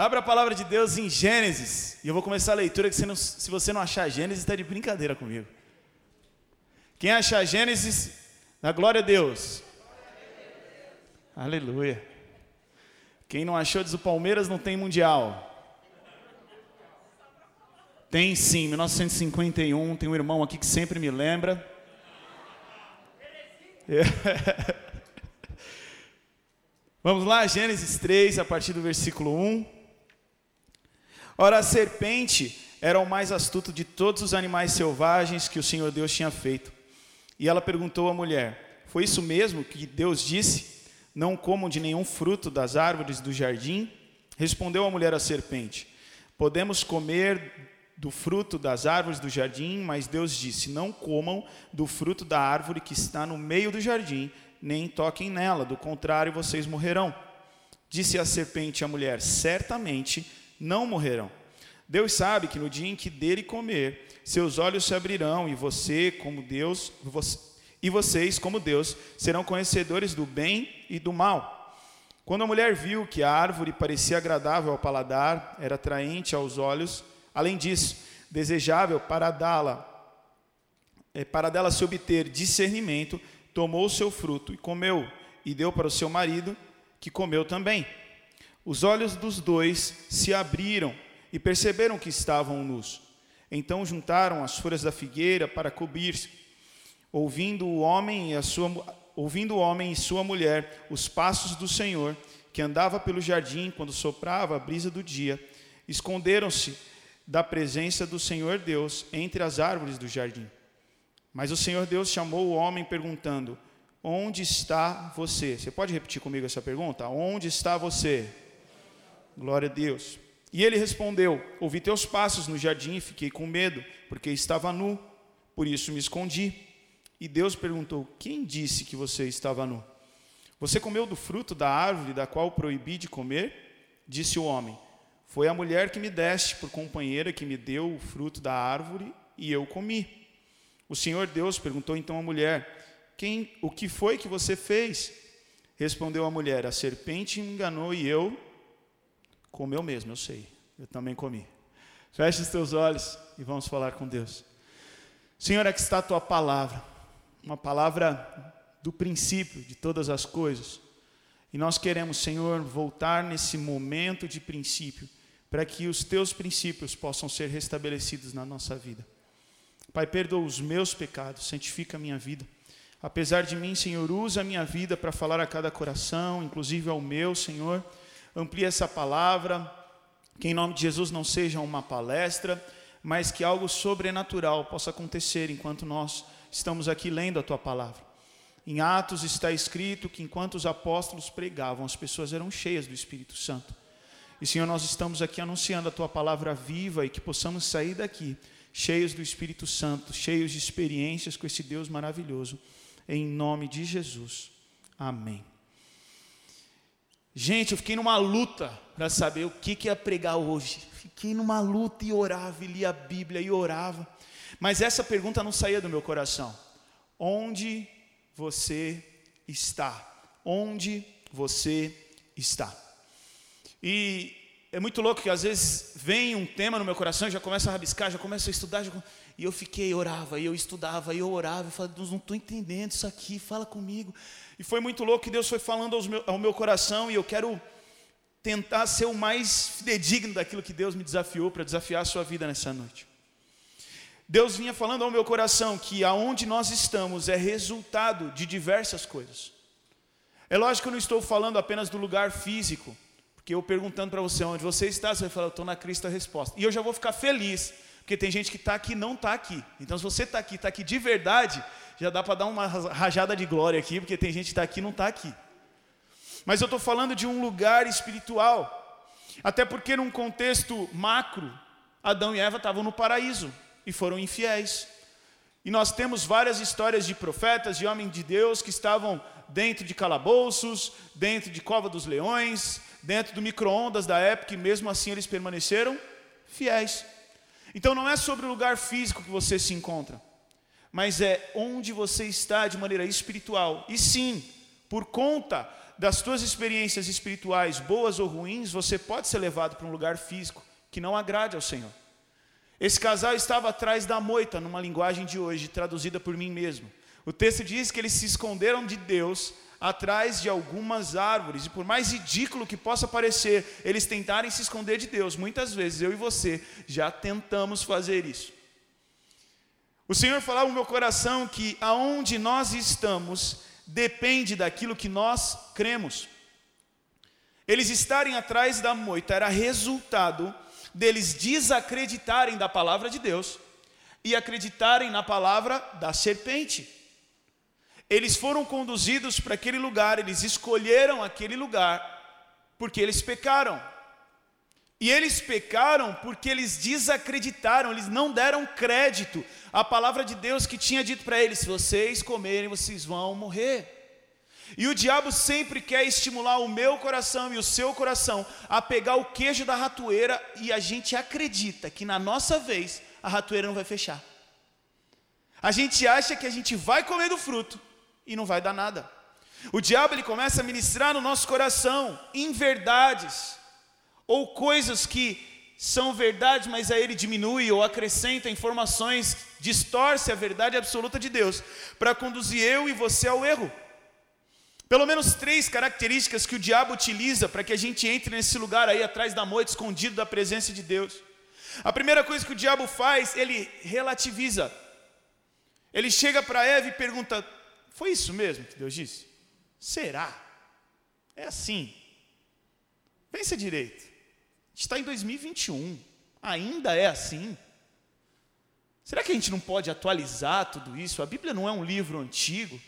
Abra a palavra de Deus em Gênesis. E eu vou começar a leitura, que não, se você não achar Gênesis, está de brincadeira comigo. Quem achar Gênesis, na glória a Deus. Aleluia. Quem não achou, diz o Palmeiras não tem mundial. Tem sim, 1951, tem um irmão aqui que sempre me lembra. Vamos lá, Gênesis 3, a partir do versículo 1. Ora, a serpente era o mais astuto de todos os animais selvagens que o Senhor Deus tinha feito. E ela perguntou à mulher: Foi isso mesmo que Deus disse? Não comam de nenhum fruto das árvores do jardim? Respondeu a mulher à serpente: Podemos comer do fruto das árvores do jardim, mas Deus disse: Não comam do fruto da árvore que está no meio do jardim, nem toquem nela, do contrário vocês morrerão. Disse a serpente à mulher: Certamente não morrerão. Deus sabe que no dia em que dele comer, seus olhos se abrirão e você, como Deus, você, e vocês, como Deus, serão conhecedores do bem e do mal. Quando a mulher viu que a árvore parecia agradável ao paladar, era atraente aos olhos, além disso, desejável para dá-la, é, para dela se obter discernimento, tomou o seu fruto e comeu, e deu para o seu marido, que comeu também. Os olhos dos dois se abriram e perceberam que estavam nus. Então juntaram as folhas da figueira para cobrir-se. Ouvindo o homem e a sua ouvindo o homem e sua mulher os passos do Senhor, que andava pelo jardim quando soprava a brisa do dia, esconderam-se da presença do Senhor Deus entre as árvores do jardim. Mas o Senhor Deus chamou o homem perguntando: Onde está você? Você pode repetir comigo essa pergunta? Onde está você? Glória a Deus. E ele respondeu: Ouvi teus passos no jardim e fiquei com medo, porque estava nu, por isso me escondi. E Deus perguntou: Quem disse que você estava nu? Você comeu do fruto da árvore da qual proibi de comer? Disse o homem: Foi a mulher que me deste por companheira que me deu o fruto da árvore e eu comi. O Senhor Deus perguntou então à mulher: Quem, o que foi que você fez? Respondeu a mulher: A serpente me enganou e eu comeu mesmo, eu sei. Eu também comi. Feche os teus olhos e vamos falar com Deus. Senhor, aqui está a tua palavra, uma palavra do princípio de todas as coisas. E nós queremos, Senhor, voltar nesse momento de princípio, para que os teus princípios possam ser restabelecidos na nossa vida. Pai, perdoa os meus pecados, santifica a minha vida. Apesar de mim, Senhor, usa a minha vida para falar a cada coração, inclusive ao meu, Senhor. Amplia essa palavra, que em nome de Jesus não seja uma palestra, mas que algo sobrenatural possa acontecer enquanto nós estamos aqui lendo a tua palavra. Em Atos está escrito que enquanto os apóstolos pregavam, as pessoas eram cheias do Espírito Santo. E Senhor, nós estamos aqui anunciando a tua palavra viva e que possamos sair daqui cheios do Espírito Santo, cheios de experiências com esse Deus maravilhoso, em nome de Jesus. Amém. Gente, eu fiquei numa luta para saber o que, que ia pregar hoje. Fiquei numa luta e orava, e lia a Bíblia e orava. Mas essa pergunta não saía do meu coração. Onde você está? Onde você está? E é muito louco que às vezes vem um tema no meu coração, já começa a rabiscar, já começa a estudar, já... e eu fiquei, orava, e eu estudava, e eu orava, e falava, Deus, não estou entendendo isso aqui, fala comigo. E foi muito louco que Deus foi falando meu, ao meu coração, e eu quero tentar ser o mais fidedigno daquilo que Deus me desafiou para desafiar a sua vida nessa noite. Deus vinha falando ao meu coração que aonde nós estamos é resultado de diversas coisas. É lógico que eu não estou falando apenas do lugar físico, porque eu perguntando para você onde você está, você vai falar, eu estou na Cristo a resposta. E eu já vou ficar feliz, porque tem gente que está aqui e não está aqui. Então, se você está aqui, está aqui de verdade, já dá para dar uma rajada de glória aqui, porque tem gente que está aqui e não está aqui. Mas eu estou falando de um lugar espiritual. Até porque, num contexto macro, Adão e Eva estavam no paraíso e foram infiéis. E nós temos várias histórias de profetas e homens de Deus que estavam dentro de calabouços, dentro de cova dos leões, dentro do micro-ondas da época, e mesmo assim eles permaneceram fiéis. Então não é sobre o lugar físico que você se encontra, mas é onde você está de maneira espiritual. E sim, por conta das tuas experiências espirituais, boas ou ruins, você pode ser levado para um lugar físico que não agrade ao Senhor. Esse casal estava atrás da moita, numa linguagem de hoje, traduzida por mim mesmo. O texto diz que eles se esconderam de Deus atrás de algumas árvores, e por mais ridículo que possa parecer, eles tentarem se esconder de Deus. Muitas vezes eu e você já tentamos fazer isso. O Senhor falava no meu coração que aonde nós estamos depende daquilo que nós cremos. Eles estarem atrás da moita era resultado deles desacreditarem da palavra de Deus e acreditarem na palavra da serpente. Eles foram conduzidos para aquele lugar, eles escolheram aquele lugar porque eles pecaram. E eles pecaram porque eles desacreditaram, eles não deram crédito à palavra de Deus que tinha dito para eles: se vocês comerem, vocês vão morrer. E o diabo sempre quer estimular o meu coração e o seu coração a pegar o queijo da ratoeira e a gente acredita que na nossa vez a ratoeira não vai fechar. A gente acha que a gente vai comer do fruto e não vai dar nada. O diabo ele começa a ministrar no nosso coração inverdades ou coisas que são verdade, mas aí ele diminui ou acrescenta informações, distorce a verdade absoluta de Deus para conduzir eu e você ao erro. Pelo menos três características que o diabo utiliza para que a gente entre nesse lugar aí atrás da moita, escondido da presença de Deus. A primeira coisa que o diabo faz, ele relativiza. Ele chega para Eva e pergunta: Foi isso mesmo que Deus disse? Será? É assim. Pensa direito. Está em 2021. Ainda é assim? Será que a gente não pode atualizar tudo isso? A Bíblia não é um livro antigo.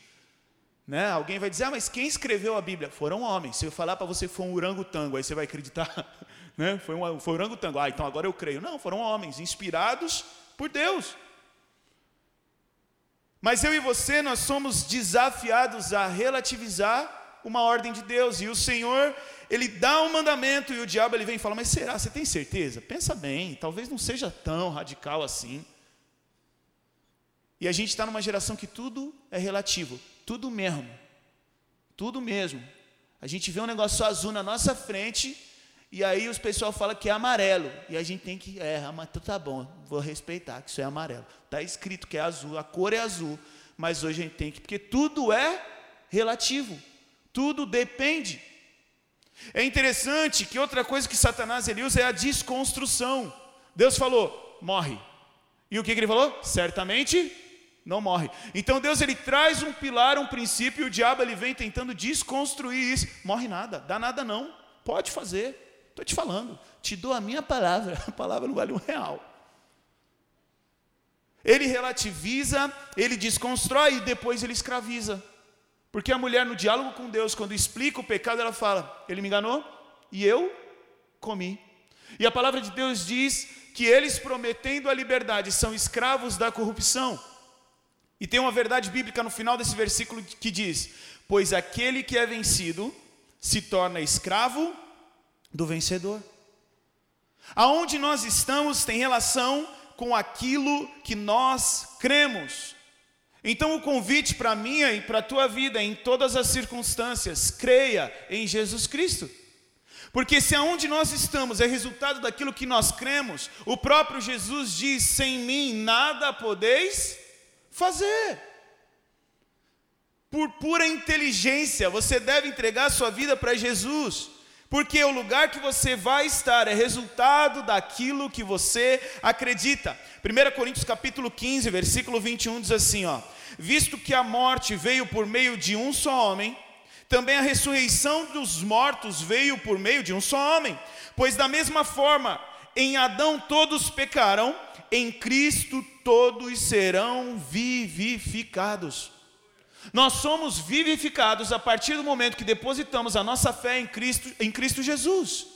Né? Alguém vai dizer, ah, mas quem escreveu a Bíblia? Foram homens. Se eu falar para você foi um orangotango, aí você vai acreditar? né? Foi um foi orangotango. Ah, então agora eu creio. Não, foram homens inspirados por Deus. Mas eu e você, nós somos desafiados a relativizar uma ordem de Deus. E o Senhor, Ele dá um mandamento e o diabo ele vem e fala, mas será? Você tem certeza? Pensa bem, talvez não seja tão radical assim. E a gente está numa geração que tudo é relativo. Tudo mesmo. Tudo mesmo. A gente vê um negócio azul na nossa frente e aí os pessoal fala que é amarelo. E a gente tem que, é, mas tá bom, vou respeitar que isso é amarelo. Está escrito que é azul, a cor é azul, mas hoje a gente tem que, porque tudo é relativo. Tudo depende. É interessante que outra coisa que Satanás ele usa é a desconstrução. Deus falou, morre. E o que, que ele falou? Certamente não morre. Então Deus ele traz um pilar, um princípio, e o diabo ele vem tentando desconstruir isso. Morre nada, dá nada não. Pode fazer. Estou te falando. Te dou a minha palavra. A palavra não vale um real. Ele relativiza, ele desconstrói e depois ele escraviza. Porque a mulher, no diálogo com Deus, quando explica o pecado, ela fala: Ele me enganou e eu comi. E a palavra de Deus diz que eles, prometendo a liberdade, são escravos da corrupção. E tem uma verdade bíblica no final desse versículo que diz: Pois aquele que é vencido se torna escravo do vencedor. Aonde nós estamos tem relação com aquilo que nós cremos. Então, o convite para minha e para a tua vida, em todas as circunstâncias, creia em Jesus Cristo. Porque se aonde nós estamos é resultado daquilo que nós cremos, o próprio Jesus diz: sem mim nada podeis fazer. Por pura inteligência, você deve entregar sua vida para Jesus, porque o lugar que você vai estar é resultado daquilo que você acredita. 1 Coríntios capítulo 15, versículo 21 diz assim, ó: Visto que a morte veio por meio de um só homem, também a ressurreição dos mortos veio por meio de um só homem. Pois da mesma forma, em Adão todos pecaram, em Cristo todos serão vivificados. Nós somos vivificados a partir do momento que depositamos a nossa fé em Cristo, em Cristo Jesus.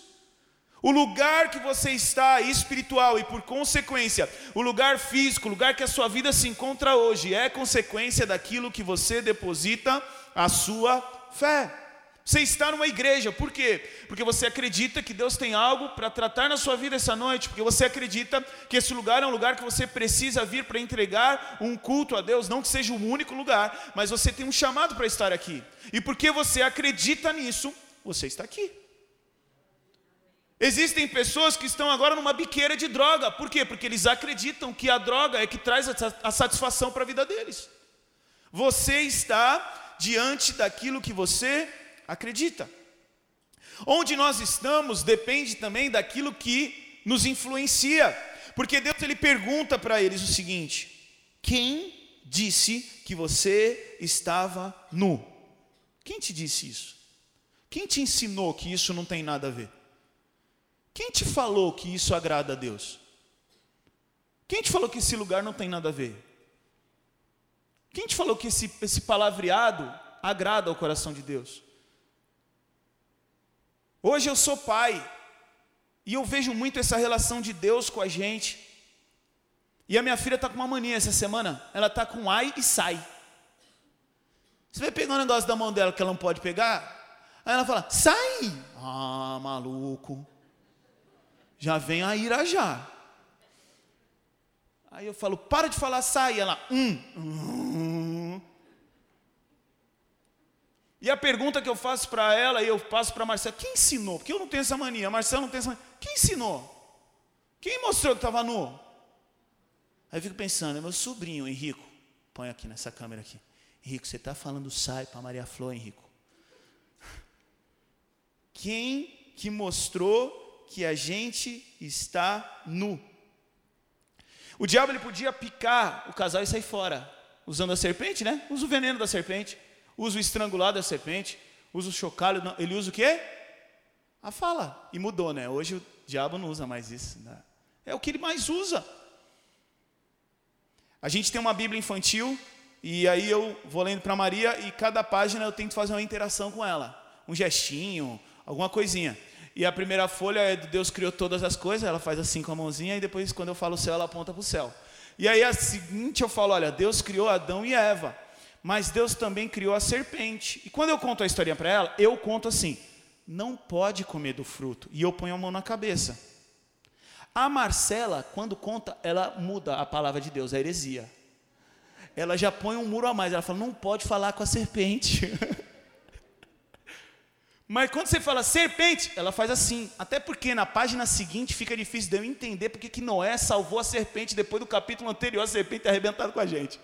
O lugar que você está espiritual e, por consequência, o lugar físico, o lugar que a sua vida se encontra hoje, é consequência daquilo que você deposita a sua fé. Você está numa igreja, por quê? Porque você acredita que Deus tem algo para tratar na sua vida essa noite, porque você acredita que esse lugar é um lugar que você precisa vir para entregar um culto a Deus, não que seja o único lugar, mas você tem um chamado para estar aqui. E porque você acredita nisso, você está aqui. Existem pessoas que estão agora numa biqueira de droga, por quê? Porque eles acreditam que a droga é que traz a satisfação para a vida deles. Você está diante daquilo que você acredita. Onde nós estamos depende também daquilo que nos influencia. Porque Deus ele pergunta para eles o seguinte: Quem disse que você estava nu? Quem te disse isso? Quem te ensinou que isso não tem nada a ver? Quem te falou que isso agrada a Deus? Quem te falou que esse lugar não tem nada a ver? Quem te falou que esse, esse palavreado agrada ao coração de Deus? Hoje eu sou pai e eu vejo muito essa relação de Deus com a gente. E a minha filha está com uma mania essa semana, ela está com ai e sai. Você vai pegar um negócio da mão dela que ela não pode pegar, aí ela fala, sai! Ah, maluco. Já vem a ira já. Aí eu falo, para de falar sai. Ela, hum. hum. E a pergunta que eu faço para ela e eu passo para a Marcela, quem ensinou? Porque eu não tenho essa mania, a Marcela não tem essa mania. Quem ensinou? Quem mostrou que estava nu? Aí eu fico pensando, é meu sobrinho, Henrico. Põe aqui nessa câmera aqui. Henrico, você está falando sai para Maria Flor, Henrico. Quem que mostrou que a gente está nu? O diabo ele podia picar o casal e sair fora, usando a serpente, né? Usa o veneno da serpente usa o estrangulado da serpente, usa o chocalho, ele usa o quê? A fala. E mudou, né? Hoje o diabo não usa mais isso. Né? É o que ele mais usa. A gente tem uma Bíblia infantil, e aí eu vou lendo para Maria, e cada página eu tento fazer uma interação com ela. Um gestinho, alguma coisinha. E a primeira folha é Deus criou todas as coisas, ela faz assim com a mãozinha, e depois, quando eu falo o céu, ela aponta para o céu. E aí a seguinte eu falo: olha, Deus criou Adão e Eva mas Deus também criou a serpente. E quando eu conto a historinha para ela, eu conto assim: não pode comer do fruto. E eu ponho a mão na cabeça. A Marcela, quando conta, ela muda a palavra de Deus, a heresia. Ela já põe um muro a mais. Ela fala: não pode falar com a serpente. Mas quando você fala serpente, ela faz assim. Até porque na página seguinte fica difícil de eu entender porque que Noé salvou a serpente depois do capítulo anterior, a serpente arrebentado com a gente.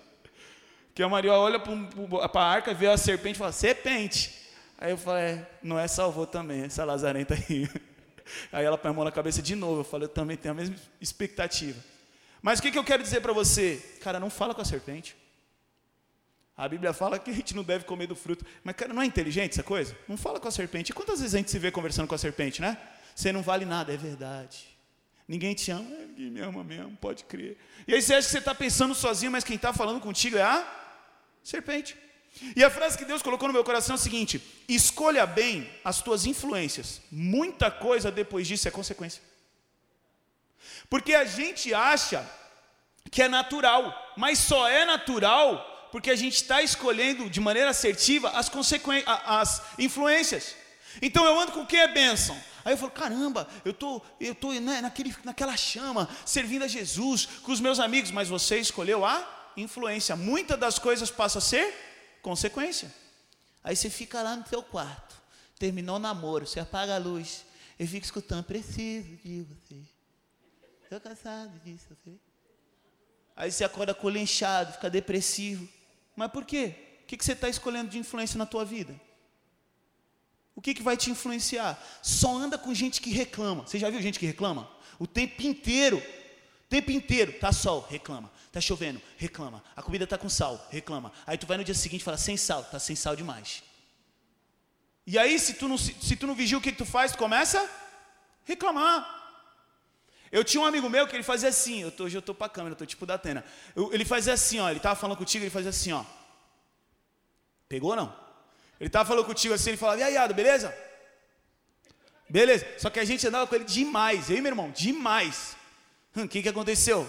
Que a Maria olha para a arca, vê a serpente e fala, serpente. Aí eu falei, é, não é salvou também, essa lazarenta aí. Aí ela põe a mão na cabeça de novo. Eu falei, eu também tenho a mesma expectativa. Mas o que, que eu quero dizer para você? Cara, não fala com a serpente. A Bíblia fala que a gente não deve comer do fruto. Mas, cara, não é inteligente essa coisa? Não fala com a serpente. E quantas vezes a gente se vê conversando com a serpente, né? Você não vale nada, é verdade. Ninguém te ama, ninguém me ama mesmo, pode crer. E aí você acha que você está pensando sozinho, mas quem está falando contigo é a Serpente. E a frase que Deus colocou no meu coração é o seguinte: escolha bem as tuas influências. Muita coisa depois disso é consequência. Porque a gente acha que é natural, mas só é natural porque a gente está escolhendo de maneira assertiva as, as influências. Então eu ando com quem é bênção? Aí eu falo, caramba, eu tô, eu tô né, naquela chama, servindo a Jesus com os meus amigos, mas você escolheu a influência. Muitas das coisas passam a ser consequência. Aí você fica lá no seu quarto, terminou o namoro, você apaga a luz, e fica escutando, preciso de você. Estou cansado disso, você. Aí você acorda colinchado, fica depressivo. Mas por quê? O que você está escolhendo de influência na tua vida? O que, que vai te influenciar? Só anda com gente que reclama. Você já viu gente que reclama? O tempo inteiro. O tempo inteiro. Tá sol, reclama. Tá chovendo, reclama. A comida tá com sal, reclama. Aí tu vai no dia seguinte e fala, sem sal, tá sem sal demais. E aí, se tu não, se, se tu não vigia o que, que tu faz, tu começa reclamar. Eu tinha um amigo meu que ele fazia assim, eu tô, hoje eu estou para a câmera, eu estou tipo da Atena. Eu, ele fazia assim, ó, ele estava falando contigo, ele fazia assim, ó. Pegou não? Ele estava falando contigo assim, ele falava, e aí, Ado, beleza? Beleza. Só que a gente andava com ele demais, e meu irmão, demais. Hum, o que, que aconteceu?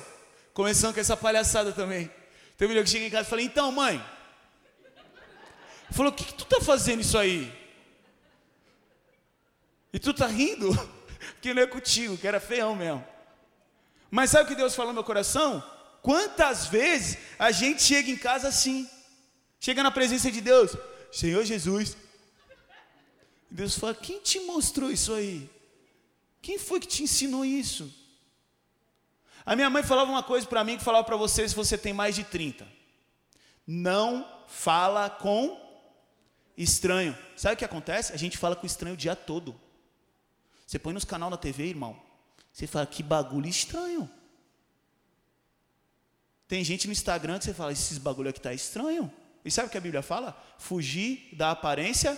Começando com essa palhaçada também. Tem um menino que chega em casa e fala, então mãe. Falou, o que, que tu tá fazendo isso aí? E tu tá rindo, que não é contigo, que era feião mesmo. Mas sabe o que Deus falou no meu coração? Quantas vezes a gente chega em casa assim, chega na presença de Deus, Senhor Jesus. Deus fala: Quem te mostrou isso aí? Quem foi que te ensinou isso? A minha mãe falava uma coisa para mim que falava para você se você tem mais de 30. Não fala com estranho. Sabe o que acontece? A gente fala com estranho o dia todo. Você põe nos canal na TV, irmão. Você fala, que bagulho estranho. Tem gente no Instagram que você fala, esses bagulho aqui tá estranho. E sabe o que a Bíblia fala? Fugir da aparência,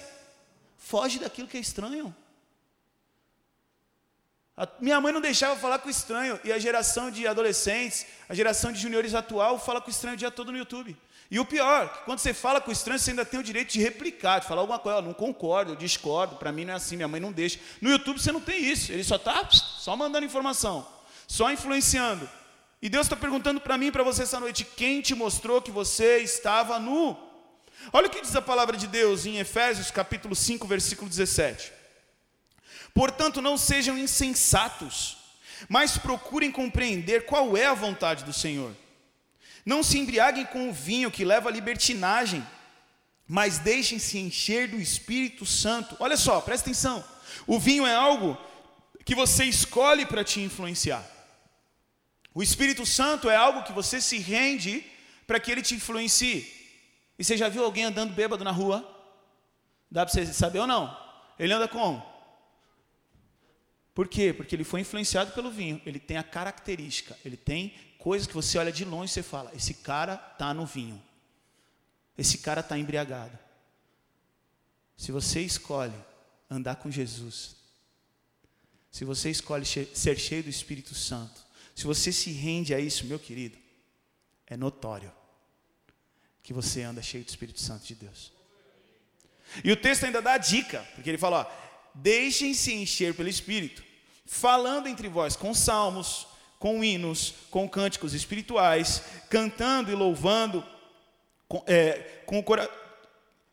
foge daquilo que é estranho. A minha mãe não deixava falar com estranho, e a geração de adolescentes, a geração de juniores atual, fala com estranho o dia todo no YouTube. E o pior, quando você fala com estranho, você ainda tem o direito de replicar, de falar alguma coisa, eu não concordo, eu discordo, para mim não é assim, minha mãe não deixa. No YouTube você não tem isso, ele só está só mandando informação, só influenciando. E Deus está perguntando para mim e para você essa noite: quem te mostrou que você estava nu? Olha o que diz a palavra de Deus em Efésios capítulo 5, versículo 17. Portanto, não sejam insensatos, mas procurem compreender qual é a vontade do Senhor. Não se embriaguem com o vinho que leva à libertinagem, mas deixem-se encher do Espírito Santo. Olha só, presta atenção. O vinho é algo que você escolhe para te influenciar. O Espírito Santo é algo que você se rende para que ele te influencie. E você já viu alguém andando bêbado na rua? Dá para você saber ou não? Ele anda como? Por quê? Porque ele foi influenciado pelo vinho. Ele tem a característica, ele tem coisas que você olha de longe e você fala: esse cara está no vinho. Esse cara está embriagado. Se você escolhe andar com Jesus, se você escolhe ser cheio do Espírito Santo, se você se rende a isso, meu querido, é notório que você anda cheio do Espírito Santo de Deus. E o texto ainda dá a dica, porque ele fala: deixem-se encher pelo Espírito, falando entre vós com salmos, com hinos, com cânticos espirituais, cantando e louvando, com, é, com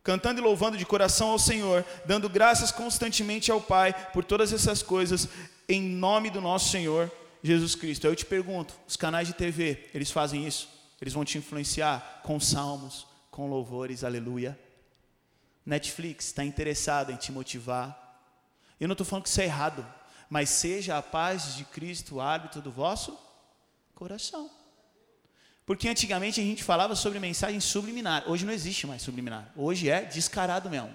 cantando e louvando de coração ao Senhor, dando graças constantemente ao Pai por todas essas coisas, em nome do nosso Senhor Jesus Cristo. Eu te pergunto, os canais de TV, eles fazem isso? Eles vão te influenciar com salmos, com louvores, aleluia. Netflix está interessado em te motivar. Eu não estou falando que isso é errado, mas seja a paz de Cristo o árbitro do vosso coração. Porque antigamente a gente falava sobre mensagem subliminar. Hoje não existe mais subliminar. Hoje é descarado mesmo.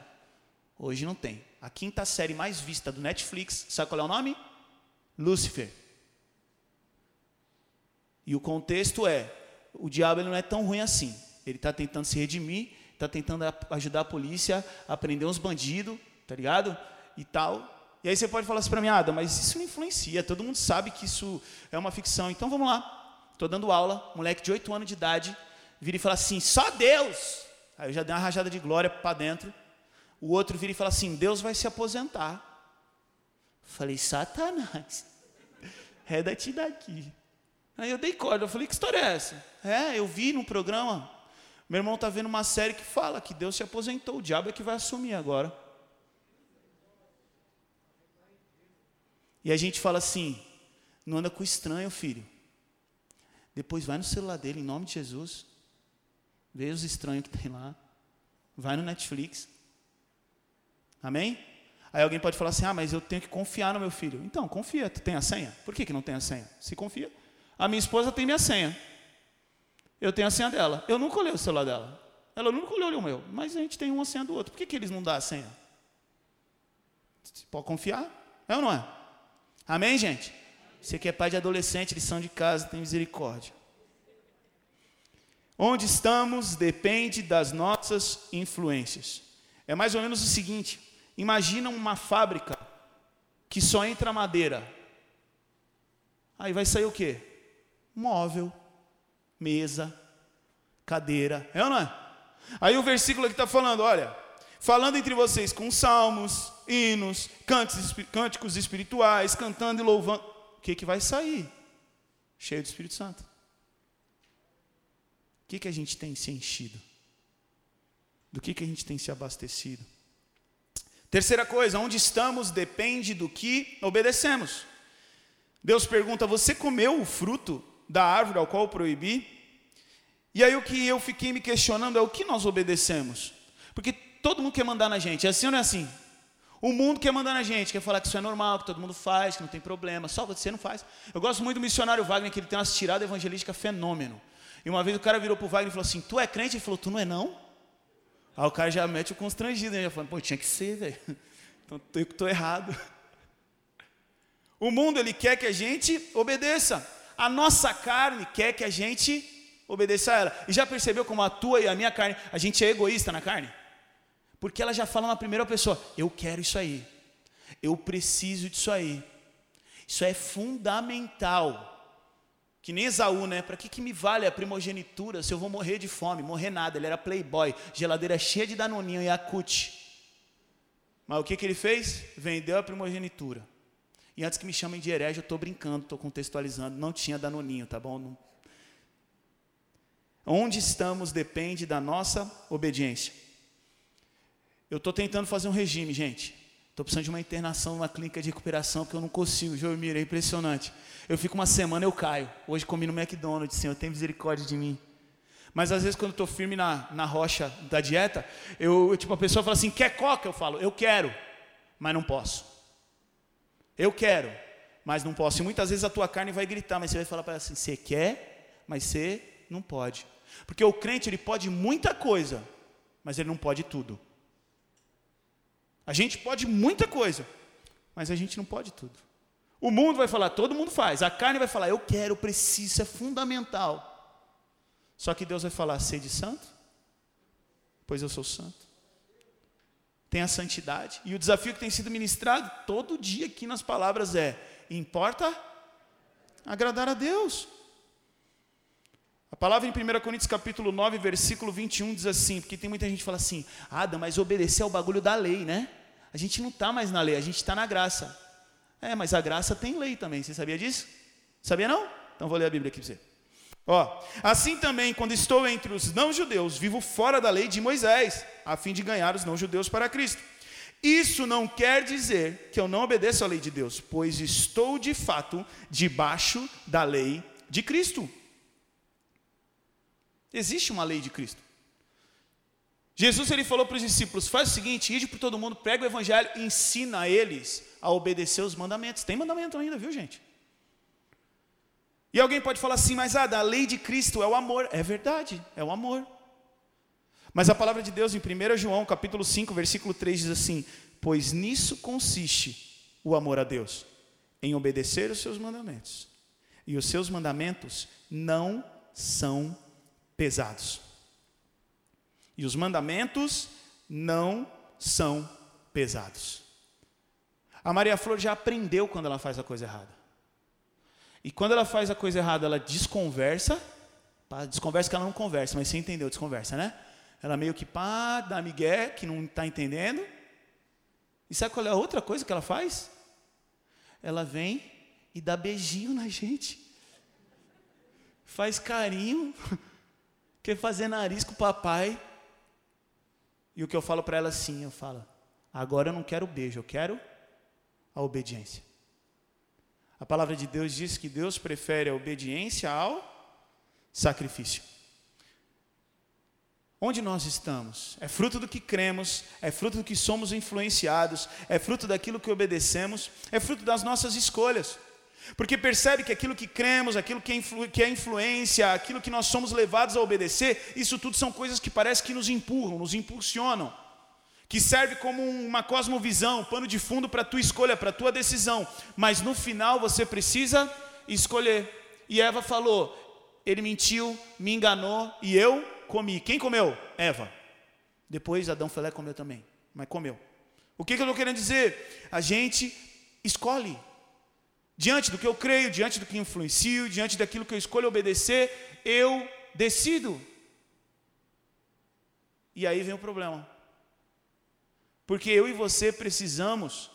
Hoje não tem. A quinta série mais vista do Netflix, sabe qual é o nome? Lúcifer. E o contexto é: o diabo ele não é tão ruim assim. Ele está tentando se redimir, está tentando ajudar a polícia a prender uns bandidos, tá ligado? E tal. E aí você pode falar assim para mim, Ada, mas isso não influencia, todo mundo sabe que isso é uma ficção. Então vamos lá. Estou dando aula, moleque de 8 anos de idade, vira e fala assim, só Deus. Aí eu já dei uma rajada de glória para dentro. O outro vira e fala assim, Deus vai se aposentar. Falei, Satanás, reda-te daqui. Aí eu dei corda, eu falei, que história é essa? É, eu vi no programa, meu irmão está vendo uma série que fala que Deus se aposentou, o diabo é que vai assumir agora. E a gente fala assim, não anda com estranho, filho. Depois vai no celular dele, em nome de Jesus. Vê os estranhos que tem lá. Vai no Netflix. Amém? Aí alguém pode falar assim: ah, mas eu tenho que confiar no meu filho. Então, confia. Tu tem a senha? Por que, que não tem a senha? Se confia. A minha esposa tem minha senha. Eu tenho a senha dela. Eu nunca olhei o celular dela. Ela nunca olhou o meu. Mas a gente tem uma senha do outro. Por que, que eles não dão a senha? Você pode confiar? É ou não é? Amém, gente? Você que é pai de adolescente, lição de casa, tem misericórdia. Onde estamos depende das nossas influências. É mais ou menos o seguinte: imagina uma fábrica que só entra madeira. Aí vai sair o quê? móvel, mesa, cadeira. É ou não é? Aí o versículo aqui está falando: olha, falando entre vocês com salmos, hinos, cânticos espirituais, cantando e louvando. O que, que vai sair? Cheio do Espírito Santo. O que, que a gente tem se enchido? Do que, que a gente tem se abastecido? Terceira coisa, onde estamos depende do que obedecemos. Deus pergunta: Você comeu o fruto da árvore ao qual proibi? E aí o que eu fiquei me questionando é o que nós obedecemos. Todo mundo quer mandar na gente, é assim ou não é assim? O mundo quer mandar na gente, quer falar que isso é normal, que todo mundo faz, que não tem problema, só você não faz. Eu gosto muito do missionário Wagner, que ele tem uma tirada evangelística fenômeno. E uma vez o cara virou pro Wagner e falou assim: Tu é crente? Ele falou: Tu não é não? Aí o cara já mete o constrangido, né? Já fala: Pô, tinha que ser, velho. Então eu estou errado. O mundo ele quer que a gente obedeça. A nossa carne quer que a gente obedeça a ela. E já percebeu como a tua e a minha carne, a gente é egoísta na carne? Porque ela já fala na primeira pessoa: eu quero isso aí. Eu preciso disso aí. Isso é fundamental. Que nem Esaú, né? Para que, que me vale a primogenitura se eu vou morrer de fome? Morrer nada. Ele era playboy, geladeira cheia de danoninho e acute. Mas o que, que ele fez? Vendeu a primogenitura. E antes que me chamem de herege, eu estou brincando, estou contextualizando. Não tinha danoninho, tá bom? Não. Onde estamos depende da nossa obediência. Eu estou tentando fazer um regime, gente. Estou precisando de uma internação numa clínica de recuperação, porque eu não consigo, Joelmir, é impressionante. Eu fico uma semana, eu caio. Hoje comi no McDonald's, Senhor, tem misericórdia de mim. Mas às vezes quando estou firme na, na rocha da dieta, eu, tipo, a pessoa fala assim, quer coca? Eu falo, eu quero, mas não posso. Eu quero, mas não posso. E muitas vezes a tua carne vai gritar, mas você vai falar para ela assim, você quer, mas você não pode. Porque o crente, ele pode muita coisa, mas ele não pode tudo. A gente pode muita coisa, mas a gente não pode tudo. O mundo vai falar, todo mundo faz. A carne vai falar, eu quero, preciso, é fundamental. Só que Deus vai falar, sede santo, pois eu sou santo. Tem a santidade. E o desafio que tem sido ministrado todo dia aqui nas palavras é: importa agradar a Deus. A palavra em 1 Coríntios capítulo 9, versículo 21 diz assim, porque tem muita gente que fala assim, Ada, mas obedecer ao bagulho da lei, né? A gente não está mais na lei, a gente está na graça. É, mas a graça tem lei também, você sabia disso? Sabia não? Então vou ler a Bíblia aqui para você. Ó, assim também, quando estou entre os não-judeus, vivo fora da lei de Moisés, a fim de ganhar os não-judeus para Cristo. Isso não quer dizer que eu não obedeço à lei de Deus, pois estou de fato debaixo da lei de Cristo. Existe uma lei de Cristo. Jesus ele falou para os discípulos: faz o seguinte, ide para todo mundo, prega o evangelho ensina eles a obedecer os mandamentos. Tem mandamento ainda, viu gente? E alguém pode falar assim, mas ah, da lei de Cristo é o amor. É verdade, é o amor. Mas a palavra de Deus em 1 João, capítulo 5, versículo 3 diz assim: "Pois nisso consiste o amor a Deus, em obedecer os seus mandamentos. E os seus mandamentos não são pesados. E os mandamentos não são pesados. A Maria Flor já aprendeu quando ela faz a coisa errada. E quando ela faz a coisa errada, ela desconversa. Desconversa que ela não conversa, mas você entendeu, desconversa, né? Ela meio que pá, dá migué, que não está entendendo. E sabe qual é a outra coisa que ela faz? Ela vem e dá beijinho na gente. Faz carinho. Quer fazer nariz com o papai. E o que eu falo para ela assim, eu falo, agora eu não quero beijo, eu quero a obediência. A palavra de Deus diz que Deus prefere a obediência ao sacrifício. Onde nós estamos? É fruto do que cremos, é fruto do que somos influenciados, é fruto daquilo que obedecemos, é fruto das nossas escolhas. Porque percebe que aquilo que cremos, aquilo que é, influ, que é influência, aquilo que nós somos levados a obedecer, isso tudo são coisas que parece que nos empurram, nos impulsionam, que serve como uma cosmovisão, pano de fundo para a tua escolha, para a tua decisão. Mas no final você precisa escolher. E Eva falou: ele mentiu, me enganou e eu comi. Quem comeu? Eva. Depois Adão Felé comeu também, mas comeu. O que, que eu estou querendo dizer? A gente escolhe. Diante do que eu creio, diante do que influencio, diante daquilo que eu escolho obedecer, eu decido. E aí vem o problema. Porque eu e você precisamos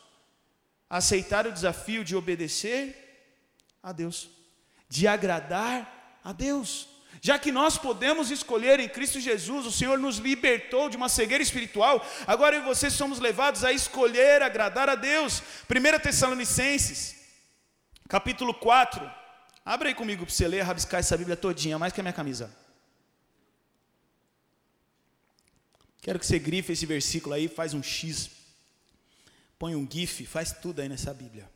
aceitar o desafio de obedecer a Deus, de agradar a Deus. Já que nós podemos escolher em Cristo Jesus, o Senhor nos libertou de uma cegueira espiritual, agora eu e você somos levados a escolher agradar a Deus. 1 Tessalonicenses, capítulo 4. Abre aí comigo para você ler, rabiscar essa Bíblia todinha, mais que a minha camisa. Quero que você grife esse versículo aí, faz um X, põe um GIF, faz tudo aí nessa Bíblia.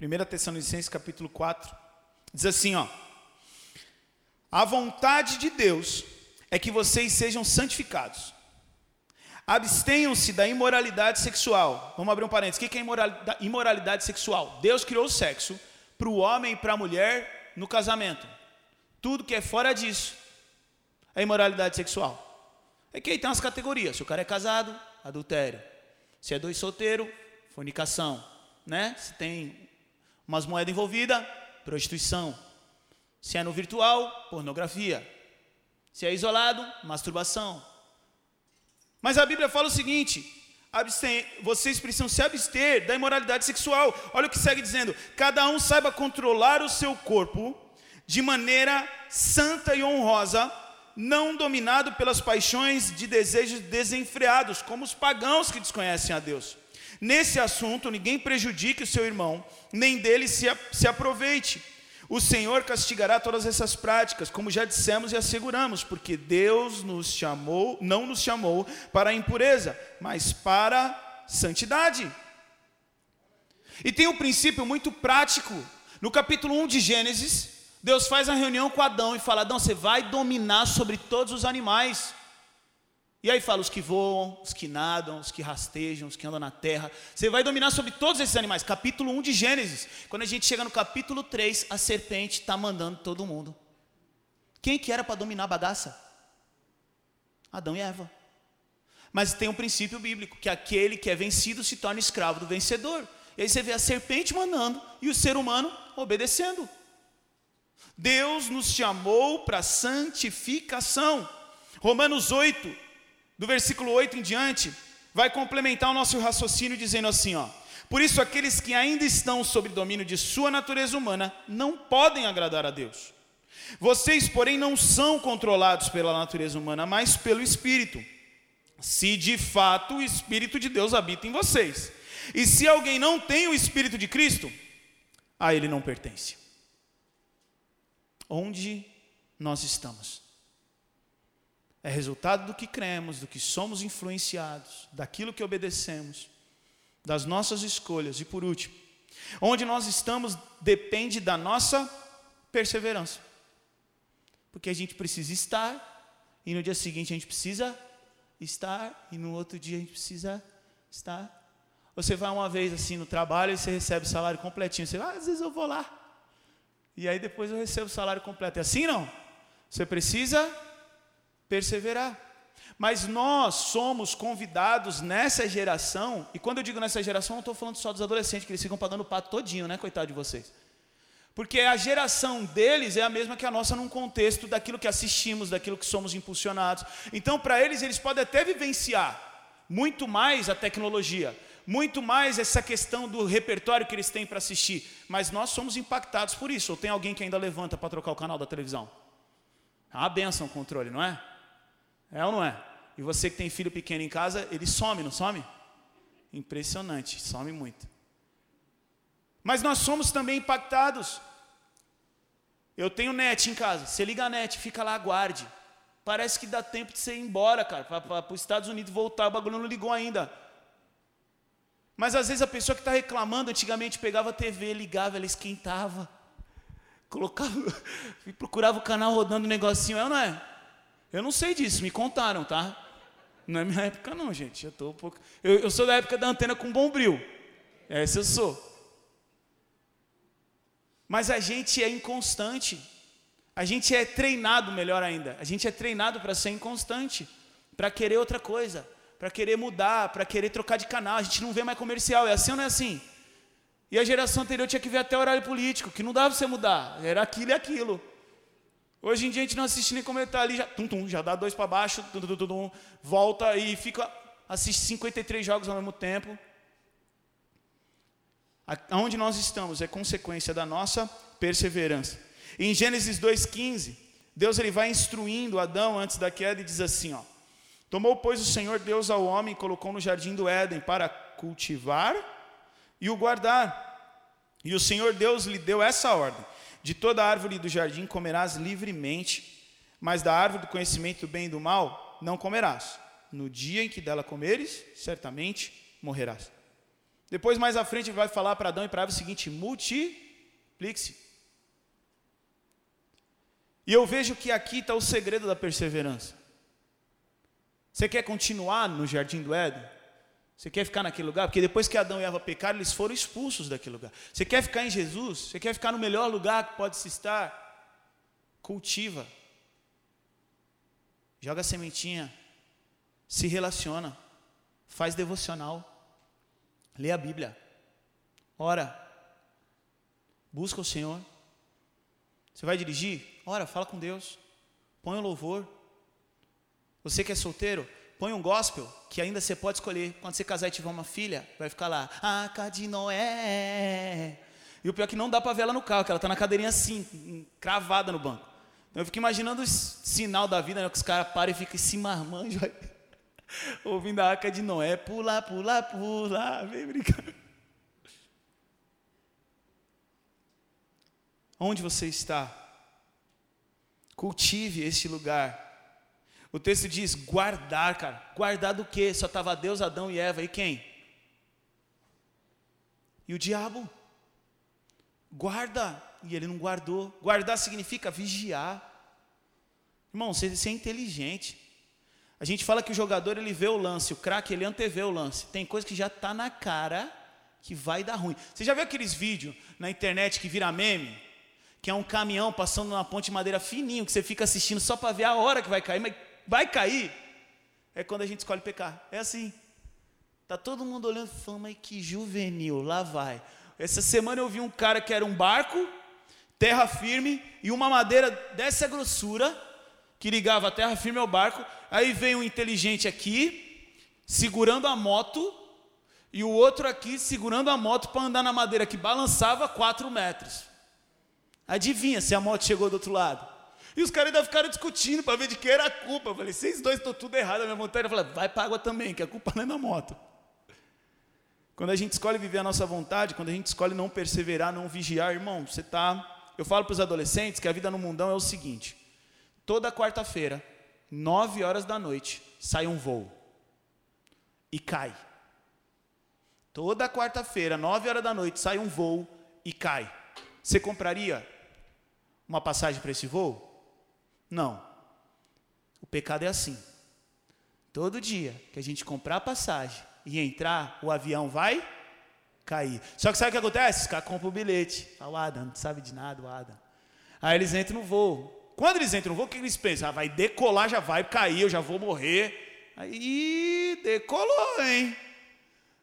1 Tessalonicenses capítulo 4, diz assim, ó. A vontade de Deus é que vocês sejam santificados. Abstenham-se da imoralidade sexual. Vamos abrir um parênteses. O que é imoralidade, sexual? Deus criou o sexo para o homem e para a mulher no casamento. Tudo que é fora disso é imoralidade sexual. É que aí tem umas categorias. Se o cara é casado, adultério. Se é dois solteiro, fornicação. Né? Se tem umas moedas envolvidas, prostituição. Se é no virtual, pornografia. Se é isolado, masturbação. Mas a Bíblia fala o seguinte: vocês precisam se abster da imoralidade sexual. Olha o que segue dizendo: cada um saiba controlar o seu corpo de maneira santa e honrosa, não dominado pelas paixões de desejos desenfreados, como os pagãos que desconhecem a Deus. Nesse assunto, ninguém prejudique o seu irmão, nem dele se, se aproveite. O Senhor castigará todas essas práticas, como já dissemos e asseguramos, porque Deus nos chamou, não nos chamou para a impureza, mas para a santidade. E tem um princípio muito prático. No capítulo 1 de Gênesis, Deus faz a reunião com Adão e fala: Adão, você vai dominar sobre todos os animais. E aí fala os que voam, os que nadam, os que rastejam, os que andam na terra. Você vai dominar sobre todos esses animais. Capítulo 1 de Gênesis. Quando a gente chega no capítulo 3, a serpente está mandando todo mundo. Quem que era para dominar a bagaça? Adão e Eva. Mas tem um princípio bíblico, que aquele que é vencido se torna escravo do vencedor. E aí você vê a serpente mandando e o ser humano obedecendo. Deus nos chamou para santificação. Romanos 8, do versículo 8 em diante, vai complementar o nosso raciocínio dizendo assim, ó: Por isso aqueles que ainda estão sob domínio de sua natureza humana não podem agradar a Deus. Vocês, porém, não são controlados pela natureza humana, mas pelo espírito. Se de fato o espírito de Deus habita em vocês. E se alguém não tem o espírito de Cristo, a ele não pertence onde nós estamos. É resultado do que cremos, do que somos influenciados, daquilo que obedecemos, das nossas escolhas. E por último, onde nós estamos depende da nossa perseverança. Porque a gente precisa estar, e no dia seguinte a gente precisa estar, e no outro dia a gente precisa estar. Você vai uma vez assim no trabalho e você recebe o salário completinho. Você vai, ah, às vezes eu vou lá e aí depois eu recebo o salário completo. É assim não? Você precisa perseverar. Mas nós somos convidados nessa geração, e quando eu digo nessa geração, não estou falando só dos adolescentes, que eles ficam pagando o pato todinho, né, coitado de vocês. Porque a geração deles é a mesma que a nossa num contexto daquilo que assistimos, daquilo que somos impulsionados. Então, para eles, eles podem até vivenciar muito mais a tecnologia, muito mais essa questão do repertório que eles têm para assistir, mas nós somos impactados por isso. Ou tem alguém que ainda levanta para trocar o canal da televisão? É uma benção o controle, não é? É ou não é? E você que tem filho pequeno em casa, ele some, não some? Impressionante, some muito. Mas nós somos também impactados. Eu tenho net em casa. Você liga a net, fica lá, aguarde. Parece que dá tempo de você ir embora, cara, para os Estados Unidos voltar. O bagulho não ligou ainda. Mas às vezes a pessoa que está reclamando, antigamente pegava a TV, ligava, ela esquentava, colocava, procurava o canal rodando um negocinho, é ou não é? Eu não sei disso, me contaram, tá? Não é minha época não, gente. Eu, tô um pouco... eu, eu sou da época da antena com bombril. Essa eu sou. Mas a gente é inconstante. A gente é treinado, melhor ainda. A gente é treinado para ser inconstante, para querer outra coisa para querer mudar, para querer trocar de canal. A gente não vê mais comercial. É assim ou não é assim? E a geração anterior tinha que ver até horário político, que não dava para você mudar. Era aquilo e aquilo. Hoje em dia a gente não assiste nem está ali, já, tum, tum, já dá dois para baixo, tum, tum, tum, volta e fica, assiste 53 jogos ao mesmo tempo. Aonde nós estamos é consequência da nossa perseverança. Em Gênesis 2,15, Deus ele vai instruindo Adão antes da queda e diz assim: ó, Tomou, pois, o Senhor Deus ao homem e colocou no jardim do Éden para cultivar e o guardar. E o Senhor Deus lhe deu essa ordem: De toda árvore do jardim comerás livremente, mas da árvore do conhecimento do bem e do mal não comerás. No dia em que dela comeres, certamente morrerás. Depois, mais à frente, ele vai falar para Adão e para Eva o seguinte: multiplique-se. E eu vejo que aqui está o segredo da perseverança. Você quer continuar no jardim do Éden? Você quer ficar naquele lugar? Porque depois que Adão e Eva pecaram, eles foram expulsos daquele lugar. Você quer ficar em Jesus? Você quer ficar no melhor lugar que pode se estar? Cultiva. Joga a sementinha. Se relaciona. Faz devocional. Lê a Bíblia. Ora. Busca o Senhor. Você vai dirigir? Ora, fala com Deus. Põe o louvor. Você que é solteiro, põe um gospel que ainda você pode escolher. Quando você casar e tiver uma filha, vai ficar lá, Arca de Noé. E o pior é que não dá para ver ela no carro, que ela está na cadeirinha assim, cravada no banco. Então eu fico imaginando o sinal da vida, né, que os caras param e ficam se marmanjo, ouvindo a arca de Noé, pula, pula, pula, vem brincar. Onde você está? Cultive este lugar o texto diz guardar, cara. Guardar do quê? Só estava Deus, Adão e Eva. E quem? E o diabo. Guarda. E ele não guardou. Guardar significa vigiar. Irmão, você, você é inteligente. A gente fala que o jogador ele vê o lance, o craque ele antevê o lance. Tem coisa que já está na cara que vai dar ruim. Você já viu aqueles vídeos na internet que vira meme? Que é um caminhão passando numa ponte de madeira fininho, que você fica assistindo só para ver a hora que vai cair, mas vai cair, é quando a gente escolhe pecar. É assim. Tá todo mundo olhando e que juvenil, lá vai. Essa semana eu vi um cara que era um barco, terra firme, e uma madeira dessa grossura, que ligava a terra firme ao barco. Aí vem um inteligente aqui, segurando a moto, e o outro aqui segurando a moto para andar na madeira que balançava 4 metros. Adivinha se a moto chegou do outro lado? E os caras ainda ficaram discutindo para ver de quem era a culpa. Eu falei, vocês dois estão tudo errado. A minha vontade eu falei, vai para água também, que a culpa não é na moto. Quando a gente escolhe viver a nossa vontade, quando a gente escolhe não perseverar, não vigiar, irmão, você está. Eu falo para os adolescentes que a vida no mundão é o seguinte: toda quarta-feira, nove horas da noite, sai um voo e cai. Toda quarta-feira, nove horas da noite, sai um voo e cai. Você compraria uma passagem para esse voo? Não. O pecado é assim. Todo dia que a gente comprar passagem e entrar, o avião vai cair. Só que sabe o que acontece? Os caras compram o bilhete. Fala, o Adam, não sabe de nada, o Adam. Aí eles entram no voo. Quando eles entram no voo, o que eles pensam? Ah, vai decolar, já vai cair, eu já vou morrer. Aí decolou, hein?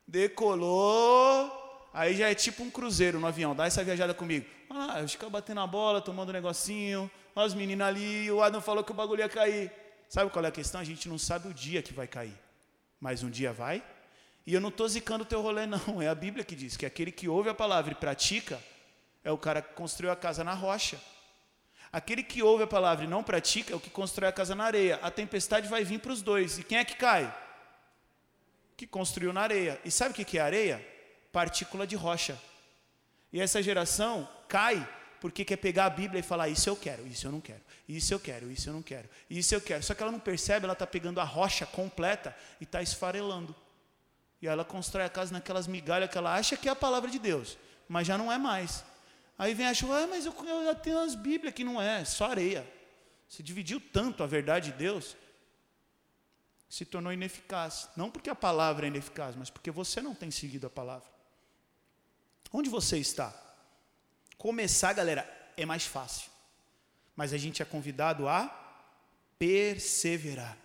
Decolou. Aí já é tipo um cruzeiro no avião. Dá essa viajada comigo. Ah, eu fico batendo a bola, tomando um negocinho, Os meninos ali, o Adam falou que o bagulho ia cair. Sabe qual é a questão? A gente não sabe o dia que vai cair. Mas um dia vai. E eu não estou zicando o teu rolê, não. É a Bíblia que diz que aquele que ouve a palavra e pratica é o cara que construiu a casa na rocha. Aquele que ouve a palavra e não pratica é o que constrói a casa na areia. A tempestade vai vir para os dois. E quem é que cai? Que construiu na areia. E sabe o que é areia? Partícula de rocha. E essa geração cai porque quer pegar a Bíblia e falar: Isso eu quero, isso eu não quero, isso eu quero, isso eu não quero, isso eu quero. Só que ela não percebe, ela está pegando a rocha completa e está esfarelando. E ela constrói a casa naquelas migalhas que ela acha que é a palavra de Deus, mas já não é mais. Aí vem a chuva, ah, mas eu, eu já tenho as Bíblias que não é, só areia. Você dividiu tanto a verdade de Deus, se tornou ineficaz. Não porque a palavra é ineficaz, mas porque você não tem seguido a palavra. Onde você está? Começar, galera, é mais fácil. Mas a gente é convidado a perseverar.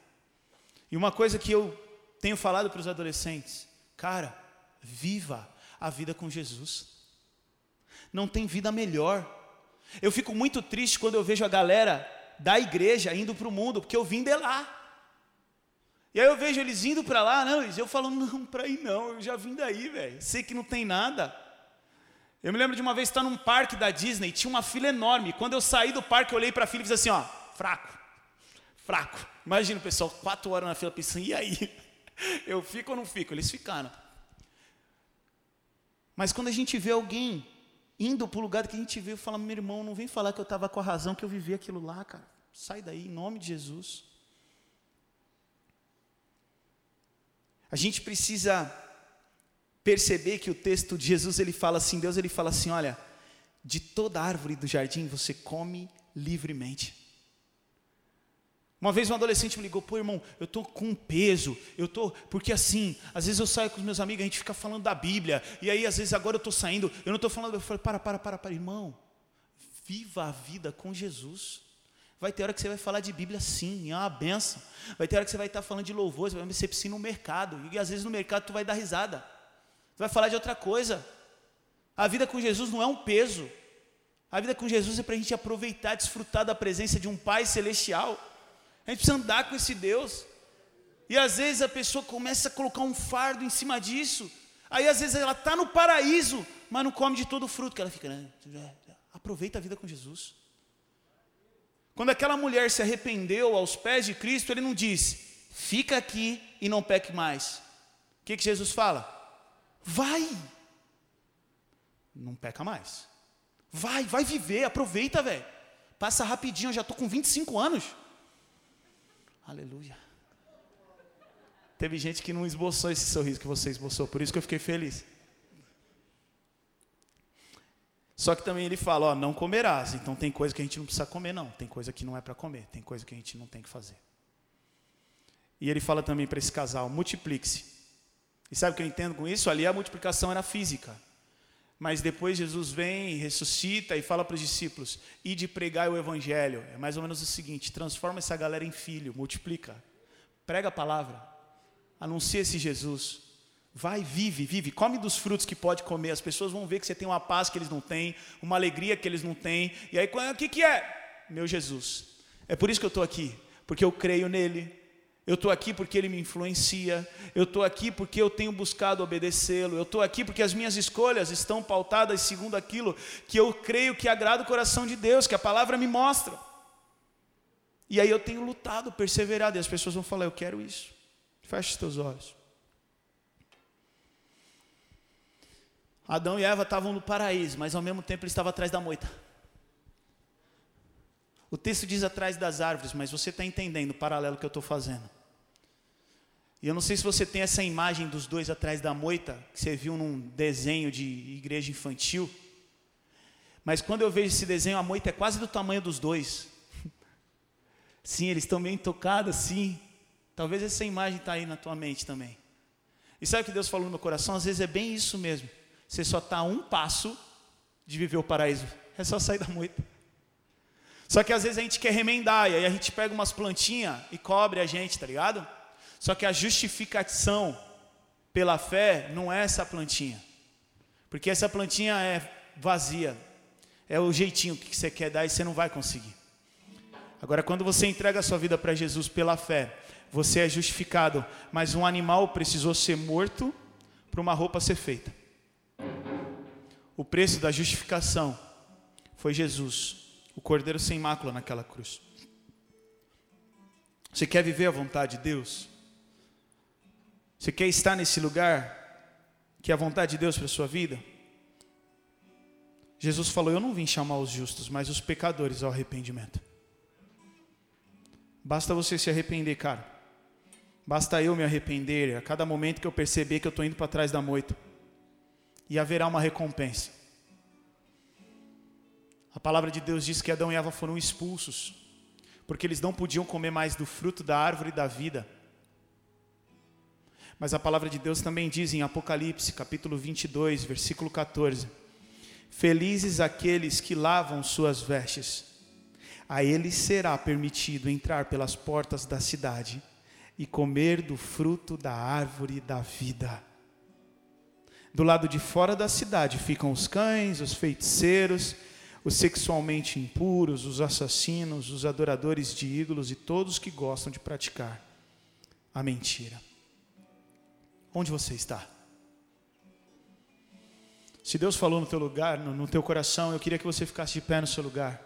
E uma coisa que eu tenho falado para os adolescentes, cara, viva a vida com Jesus. Não tem vida melhor. Eu fico muito triste quando eu vejo a galera da igreja indo para o mundo, porque eu vim de lá. E aí eu vejo eles indo para lá, não, eu falo, não, para ir não, eu já vim daí, velho. Sei que não tem nada. Eu me lembro de uma vez estar num parque da Disney, tinha uma fila enorme. Quando eu saí do parque, eu olhei para a fila e fiz assim, ó, fraco, fraco. Imagina o pessoal quatro horas na fila pensando, e aí? Eu fico ou não fico? Eles ficaram. Mas quando a gente vê alguém indo para o lugar que a gente viu, fala, meu irmão, não vem falar que eu estava com a razão, que eu vivi aquilo lá, cara. Sai daí, em nome de Jesus. A gente precisa perceber que o texto de Jesus ele fala assim, Deus ele fala assim, olha, de toda árvore do jardim você come livremente. Uma vez um adolescente me ligou, pô irmão, eu tô com um peso, eu tô, porque assim, às vezes eu saio com os meus amigos, a gente fica falando da Bíblia, e aí às vezes agora eu tô saindo, eu não tô falando, eu falei, para, para, para, para, irmão, viva a vida com Jesus. Vai ter hora que você vai falar de Bíblia sim, é uma benção. Vai ter hora que você vai estar falando de louvor, você vai me sim no mercado. E às vezes no mercado tu vai dar risada. Tu vai falar de outra coisa. A vida com Jesus não é um peso. A vida com Jesus é para a gente aproveitar, desfrutar da presença de um Pai Celestial. A gente precisa andar com esse Deus. E às vezes a pessoa começa a colocar um fardo em cima disso. Aí às vezes ela está no paraíso, mas não come de todo o fruto que ela fica. Né? Aproveita a vida com Jesus. Quando aquela mulher se arrependeu aos pés de Cristo, ele não disse, fica aqui e não peque mais. O que, que Jesus fala? Vai, não peca mais. Vai, vai viver, aproveita, velho. Passa rapidinho, eu já estou com 25 anos. Aleluia. Teve gente que não esboçou esse sorriso que você esboçou, por isso que eu fiquei feliz. Só que também ele fala, ó, não comerás. Então tem coisa que a gente não precisa comer, não. Tem coisa que não é para comer, tem coisa que a gente não tem que fazer. E ele fala também para esse casal, multiplique-se. E sabe o que eu entendo com isso? Ali a multiplicação era física. Mas depois Jesus vem, ressuscita e fala para os discípulos: e de pregar o evangelho. É mais ou menos o seguinte: transforma essa galera em filho, multiplica, prega a palavra, anuncia esse Jesus. Vai, vive, vive, come dos frutos que pode comer. As pessoas vão ver que você tem uma paz que eles não têm, uma alegria que eles não têm. E aí, o que, que é? Meu Jesus. É por isso que eu estou aqui, porque eu creio nele. Eu estou aqui porque ele me influencia. Eu estou aqui porque eu tenho buscado obedecê-lo. Eu estou aqui porque as minhas escolhas estão pautadas segundo aquilo que eu creio que agrada o coração de Deus, que a palavra me mostra. E aí eu tenho lutado, perseverado, e as pessoas vão falar: Eu quero isso. Feche os teus olhos. Adão e Eva estavam no paraíso, mas ao mesmo tempo ele estava atrás da moita. O texto diz atrás das árvores, mas você está entendendo o paralelo que eu estou fazendo. E eu não sei se você tem essa imagem dos dois atrás da moita, que você viu num desenho de igreja infantil. Mas quando eu vejo esse desenho, a moita é quase do tamanho dos dois. Sim, eles estão bem tocados, sim. Talvez essa imagem está aí na tua mente também. E sabe o que Deus falou no meu coração? Às vezes é bem isso mesmo. Você só está a um passo de viver o paraíso. É só sair da moita. Só que às vezes a gente quer remendar, e aí a gente pega umas plantinhas e cobre a gente, tá ligado? Só que a justificação pela fé não é essa plantinha. Porque essa plantinha é vazia. É o jeitinho que você quer dar e você não vai conseguir. Agora, quando você entrega a sua vida para Jesus pela fé, você é justificado. Mas um animal precisou ser morto para uma roupa ser feita. O preço da justificação foi Jesus, o cordeiro sem mácula naquela cruz. Você quer viver a vontade de Deus? Você quer estar nesse lugar que é a vontade de Deus para a sua vida? Jesus falou: Eu não vim chamar os justos, mas os pecadores ao arrependimento. Basta você se arrepender, cara. Basta eu me arrepender a cada momento que eu perceber que eu estou indo para trás da moita e haverá uma recompensa. A palavra de Deus diz que Adão e Eva foram expulsos, porque eles não podiam comer mais do fruto da árvore da vida. Mas a palavra de Deus também diz em Apocalipse, capítulo 22, versículo 14: Felizes aqueles que lavam suas vestes, a eles será permitido entrar pelas portas da cidade e comer do fruto da árvore da vida. Do lado de fora da cidade ficam os cães, os feiticeiros, os sexualmente impuros, os assassinos, os adoradores de ídolos e todos que gostam de praticar a mentira. Onde você está? Se Deus falou no teu lugar, no, no teu coração, eu queria que você ficasse de pé no seu lugar.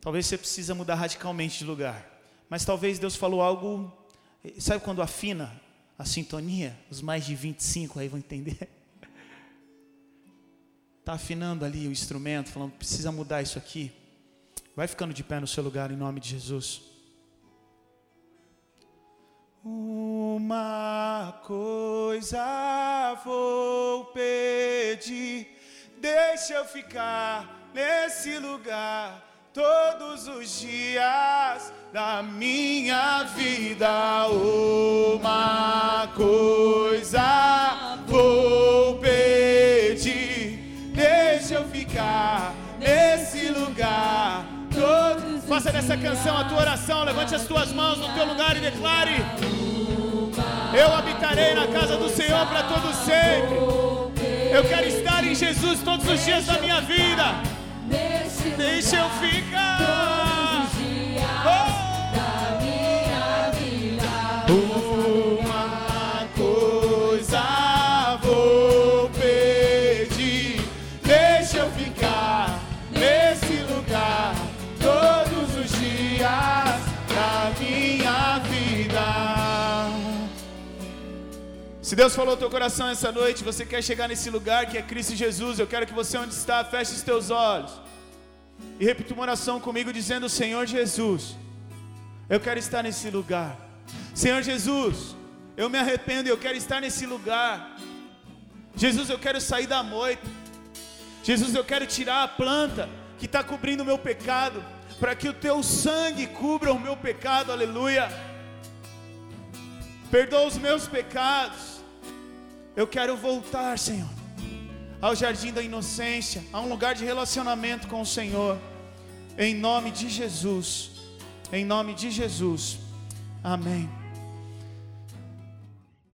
Talvez você precisa mudar radicalmente de lugar. Mas talvez Deus falou algo, sabe quando afina a sintonia? Os mais de 25 aí vão entender. Está afinando ali o instrumento, falando, precisa mudar isso aqui. Vai ficando de pé no seu lugar em nome de Jesus. Uma coisa vou pedir, deixa eu ficar nesse lugar todos os dias da minha vida. Uma coisa vou pedir, Faça dessa canção a tua oração. Levante as tuas mãos no teu lugar e declare: Eu habitarei na casa do Senhor para todo sempre. Eu quero estar em Jesus todos os dias da minha vida. Deixa eu ficar. Deus falou no teu coração essa noite, você quer chegar nesse lugar que é Cristo Jesus, eu quero que você onde está, feche os teus olhos. E repita uma oração comigo dizendo: Senhor Jesus, eu quero estar nesse lugar. Senhor Jesus, eu me arrependo eu quero estar nesse lugar. Jesus, eu quero sair da moita. Jesus, eu quero tirar a planta que está cobrindo o meu pecado, para que o teu sangue cubra o meu pecado, aleluia. Perdoa os meus pecados. Eu quero voltar, Senhor, ao jardim da inocência, a um lugar de relacionamento com o Senhor, em nome de Jesus. Em nome de Jesus. Amém.